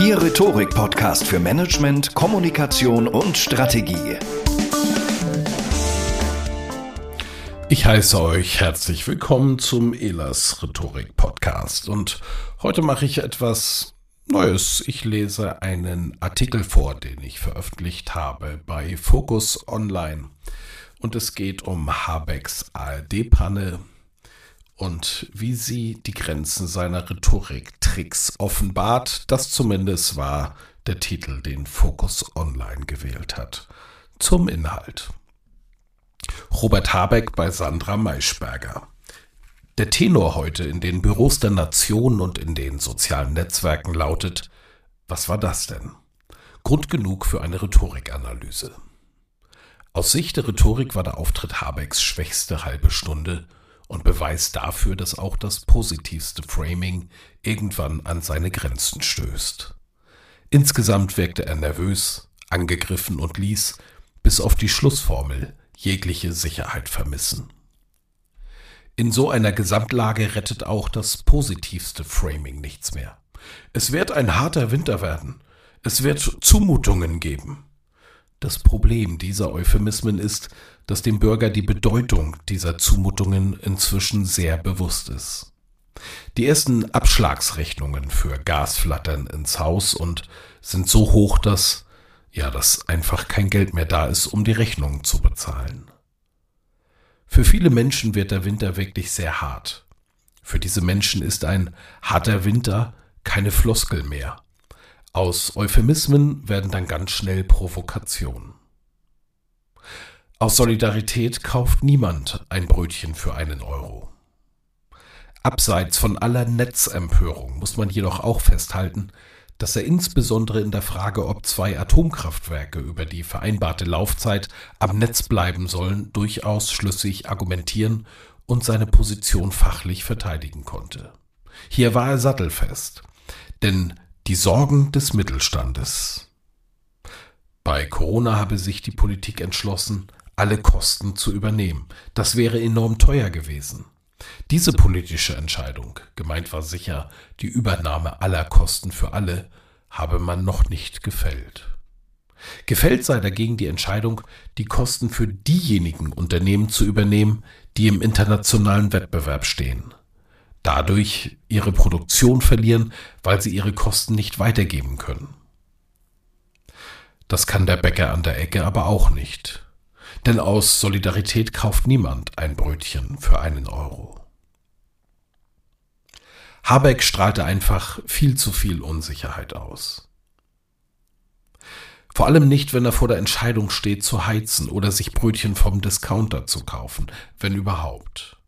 Ihr Rhetorik-Podcast für Management, Kommunikation und Strategie. Ich heiße euch herzlich willkommen zum Elas Rhetorik Podcast und heute mache ich etwas Neues. Ich lese einen Artikel vor, den ich veröffentlicht habe bei Focus Online und es geht um Habecks ARD-Panne und wie sie die Grenzen seiner Rhetoriktricks offenbart. Das zumindest war der Titel, den Focus Online gewählt hat. Zum Inhalt. Robert Habeck bei Sandra Maischberger. Der Tenor heute in den Büros der Nation und in den sozialen Netzwerken lautet, was war das denn? Grund genug für eine Rhetorikanalyse. Aus Sicht der Rhetorik war der Auftritt Habecks schwächste halbe Stunde – und Beweis dafür, dass auch das positivste Framing irgendwann an seine Grenzen stößt. Insgesamt wirkte er nervös, angegriffen und ließ, bis auf die Schlussformel, jegliche Sicherheit vermissen. In so einer Gesamtlage rettet auch das positivste Framing nichts mehr. Es wird ein harter Winter werden. Es wird Zumutungen geben. Das Problem dieser Euphemismen ist, dass dem Bürger die Bedeutung dieser Zumutungen inzwischen sehr bewusst ist. Die ersten Abschlagsrechnungen für Gas flattern ins Haus und sind so hoch, dass ja, dass einfach kein Geld mehr da ist, um die Rechnungen zu bezahlen. Für viele Menschen wird der Winter wirklich sehr hart. Für diese Menschen ist ein harter Winter keine Floskel mehr. Aus Euphemismen werden dann ganz schnell Provokationen. Aus Solidarität kauft niemand ein Brötchen für einen Euro. Abseits von aller Netzempörung muss man jedoch auch festhalten, dass er insbesondere in der Frage, ob zwei Atomkraftwerke über die vereinbarte Laufzeit am Netz bleiben sollen, durchaus schlüssig argumentieren und seine Position fachlich verteidigen konnte. Hier war er sattelfest, denn die Sorgen des Mittelstandes. Bei Corona habe sich die Politik entschlossen, alle Kosten zu übernehmen. Das wäre enorm teuer gewesen. Diese politische Entscheidung, gemeint war sicher die Übernahme aller Kosten für alle, habe man noch nicht gefällt. Gefällt sei dagegen die Entscheidung, die Kosten für diejenigen Unternehmen zu übernehmen, die im internationalen Wettbewerb stehen dadurch ihre Produktion verlieren, weil sie ihre Kosten nicht weitergeben können. Das kann der Bäcker an der Ecke aber auch nicht. Denn aus Solidarität kauft niemand ein Brötchen für einen Euro. Habeck strahlte einfach viel zu viel Unsicherheit aus. Vor allem nicht, wenn er vor der Entscheidung steht, zu heizen oder sich Brötchen vom Discounter zu kaufen, wenn überhaupt.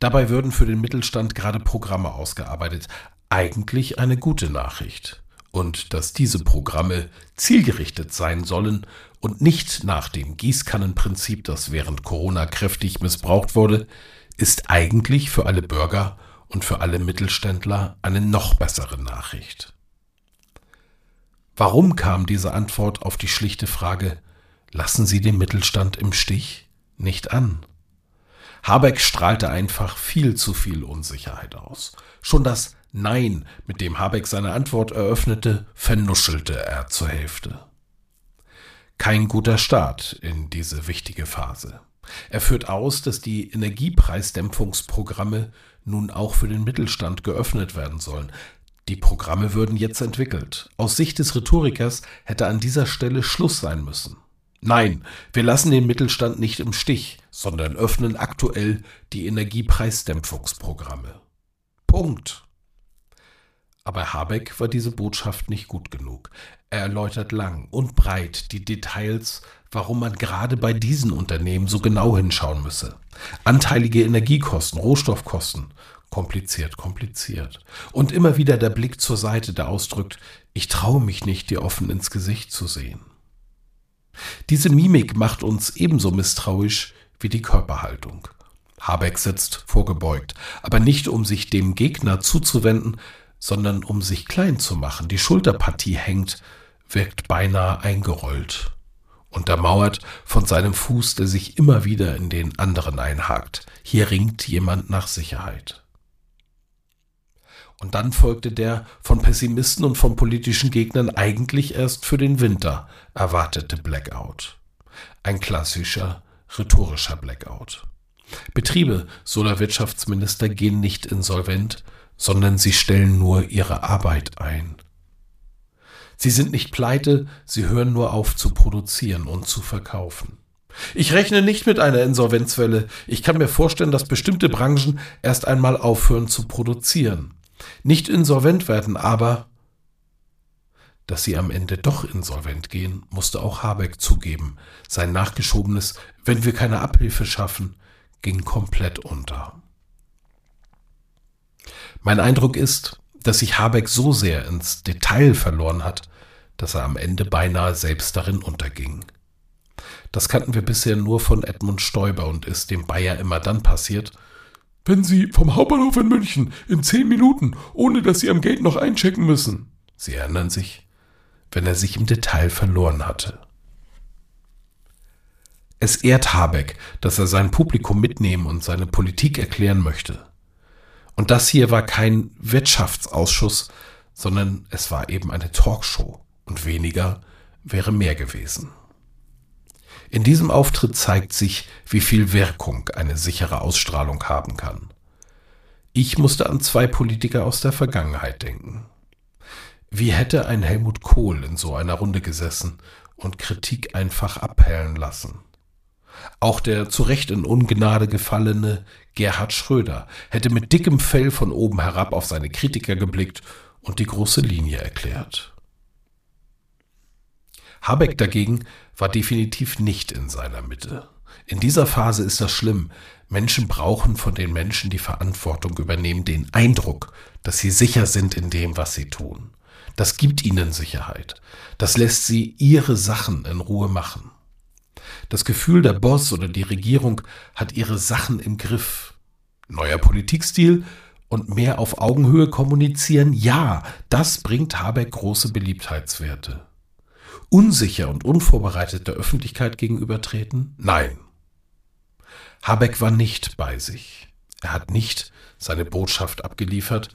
Dabei würden für den Mittelstand gerade Programme ausgearbeitet. Eigentlich eine gute Nachricht. Und dass diese Programme zielgerichtet sein sollen und nicht nach dem Gießkannenprinzip, das während Corona kräftig missbraucht wurde, ist eigentlich für alle Bürger und für alle Mittelständler eine noch bessere Nachricht. Warum kam diese Antwort auf die schlichte Frage, lassen Sie den Mittelstand im Stich, nicht an? Habeck strahlte einfach viel zu viel Unsicherheit aus. Schon das Nein, mit dem Habeck seine Antwort eröffnete, vernuschelte er zur Hälfte. Kein guter Start in diese wichtige Phase. Er führt aus, dass die Energiepreisdämpfungsprogramme nun auch für den Mittelstand geöffnet werden sollen. Die Programme würden jetzt entwickelt. Aus Sicht des Rhetorikers hätte an dieser Stelle Schluss sein müssen. Nein, wir lassen den Mittelstand nicht im Stich, sondern öffnen aktuell die Energiepreisdämpfungsprogramme. Punkt. Aber Habeck war diese Botschaft nicht gut genug. Er erläutert lang und breit die Details, warum man gerade bei diesen Unternehmen so genau hinschauen müsse. Anteilige Energiekosten, Rohstoffkosten, kompliziert, kompliziert. Und immer wieder der Blick zur Seite, der ausdrückt, ich traue mich nicht, dir offen ins Gesicht zu sehen. Diese Mimik macht uns ebenso misstrauisch wie die Körperhaltung. Habeck sitzt vorgebeugt, aber nicht um sich dem Gegner zuzuwenden, sondern um sich klein zu machen. Die Schulterpartie hängt, wirkt beinahe eingerollt, untermauert von seinem Fuß, der sich immer wieder in den anderen einhakt. Hier ringt jemand nach Sicherheit. Und dann folgte der von Pessimisten und von politischen Gegnern eigentlich erst für den Winter erwartete Blackout. Ein klassischer rhetorischer Blackout. Betriebe, so der Wirtschaftsminister, gehen nicht insolvent, sondern sie stellen nur ihre Arbeit ein. Sie sind nicht pleite, sie hören nur auf zu produzieren und zu verkaufen. Ich rechne nicht mit einer Insolvenzwelle. Ich kann mir vorstellen, dass bestimmte Branchen erst einmal aufhören zu produzieren. Nicht insolvent werden, aber dass sie am Ende doch insolvent gehen, musste auch Habeck zugeben. Sein nachgeschobenes, wenn wir keine Abhilfe schaffen, ging komplett unter. Mein Eindruck ist, dass sich Habeck so sehr ins Detail verloren hat, dass er am Ende beinahe selbst darin unterging. Das kannten wir bisher nur von Edmund Stoiber und ist dem Bayer immer dann passiert, wenn Sie vom Hauptbahnhof in München in zehn Minuten, ohne dass Sie am Gate noch einchecken müssen. Sie erinnern sich, wenn er sich im Detail verloren hatte. Es ehrt Habeck, dass er sein Publikum mitnehmen und seine Politik erklären möchte. Und das hier war kein Wirtschaftsausschuss, sondern es war eben eine Talkshow und weniger wäre mehr gewesen. In diesem Auftritt zeigt sich, wie viel Wirkung eine sichere Ausstrahlung haben kann. Ich musste an zwei Politiker aus der Vergangenheit denken. Wie hätte ein Helmut Kohl in so einer Runde gesessen und Kritik einfach abhellen lassen? Auch der zu Recht in Ungnade gefallene Gerhard Schröder hätte mit dickem Fell von oben herab auf seine Kritiker geblickt und die große Linie erklärt. Habeck dagegen war definitiv nicht in seiner Mitte. In dieser Phase ist das schlimm. Menschen brauchen von den Menschen, die Verantwortung übernehmen, den Eindruck, dass sie sicher sind in dem, was sie tun. Das gibt ihnen Sicherheit. Das lässt sie ihre Sachen in Ruhe machen. Das Gefühl, der Boss oder die Regierung hat ihre Sachen im Griff. Neuer Politikstil und mehr auf Augenhöhe kommunizieren, ja, das bringt Habeck große Beliebtheitswerte. Unsicher und unvorbereitet der Öffentlichkeit gegenübertreten? Nein. Habeck war nicht bei sich. Er hat nicht seine Botschaft abgeliefert,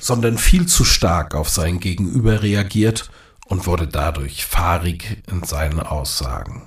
sondern viel zu stark auf sein Gegenüber reagiert und wurde dadurch fahrig in seinen Aussagen.